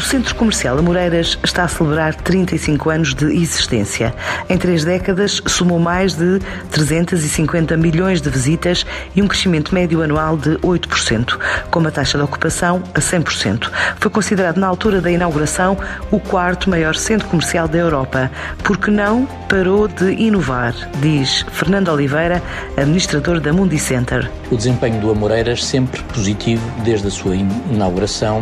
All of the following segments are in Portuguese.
O Centro Comercial Amoreiras está a celebrar 35 anos de existência. Em três décadas, somou mais de 350 milhões de visitas e um crescimento médio anual de 8%, com uma taxa de ocupação a 100%. Foi considerado, na altura da inauguração, o quarto maior centro comercial da Europa, porque não parou de inovar, diz Fernando Oliveira, administrador da Mundi Center. O desempenho do Amoreiras sempre positivo desde a sua inauguração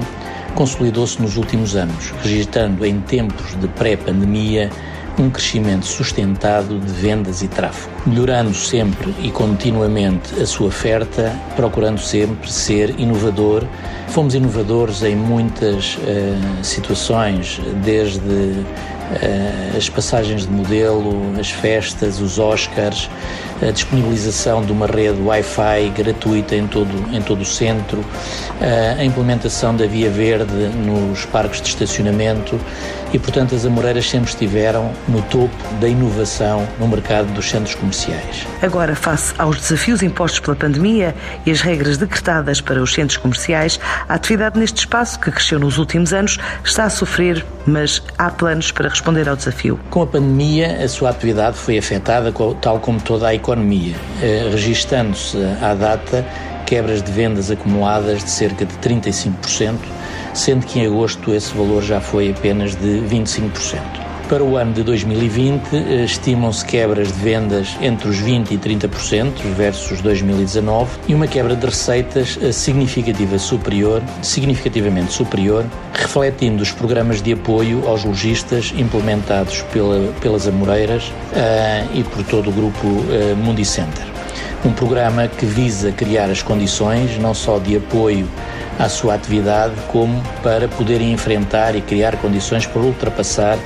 consolidou-se nos últimos anos, registrando em tempos de pré-pandemia um crescimento sustentado de vendas e tráfego, melhorando sempre e continuamente a sua oferta, procurando sempre ser inovador. Fomos inovadores em muitas uh, situações, desde as passagens de modelo, as festas, os Oscars, a disponibilização de uma rede Wi-Fi gratuita em todo, em todo o centro, a implementação da Via Verde nos parques de estacionamento e, portanto, as Amoreiras sempre estiveram no topo da inovação no mercado dos centros comerciais. Agora, face aos desafios impostos pela pandemia e as regras decretadas para os centros comerciais, a atividade neste espaço, que cresceu nos últimos anos, está a sofrer, mas há planos para responder ao desafio. Com a pandemia, a sua atividade foi afetada, tal como toda a economia, eh, registando-se à data quebras de vendas acumuladas de cerca de 35%, sendo que em agosto esse valor já foi apenas de 25%. Para o ano de 2020, eh, estimam-se quebras de vendas entre os 20% e 30% versus 2019 e uma quebra de receitas eh, significativa superior, significativamente superior, refletindo os programas de apoio aos lojistas implementados pela, pelas Amoreiras uh, e por todo o grupo uh, Mundicenter. Um programa que visa criar as condições não só de apoio à sua atividade, como para poderem enfrentar e criar condições para ultrapassar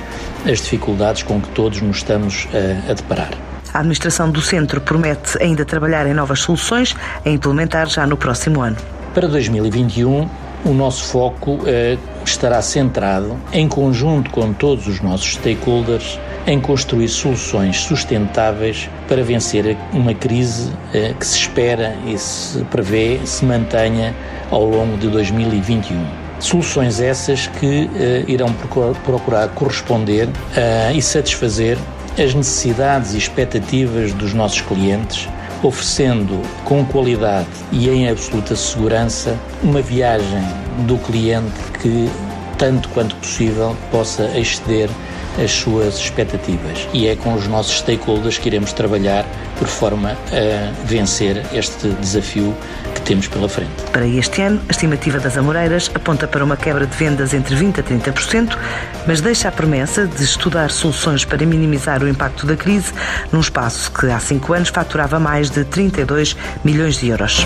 as dificuldades com que todos nos estamos a, a deparar. A administração do centro promete ainda trabalhar em novas soluções a implementar já no próximo ano. Para 2021, o nosso foco eh, estará centrado, em conjunto com todos os nossos stakeholders, em construir soluções sustentáveis para vencer uma crise eh, que se espera e se prevê se mantenha ao longo de 2021. Soluções essas que uh, irão procurar corresponder uh, e satisfazer as necessidades e expectativas dos nossos clientes, oferecendo com qualidade e em absoluta segurança uma viagem do cliente que, tanto quanto possível, possa exceder as suas expectativas. E é com os nossos stakeholders que iremos trabalhar por forma a vencer este desafio que temos pela frente. Para este ano, a estimativa das Amoreiras aponta para uma quebra de vendas entre 20% a 30%, mas deixa a promessa de estudar soluções para minimizar o impacto da crise num espaço que há cinco anos faturava mais de 32 milhões de euros.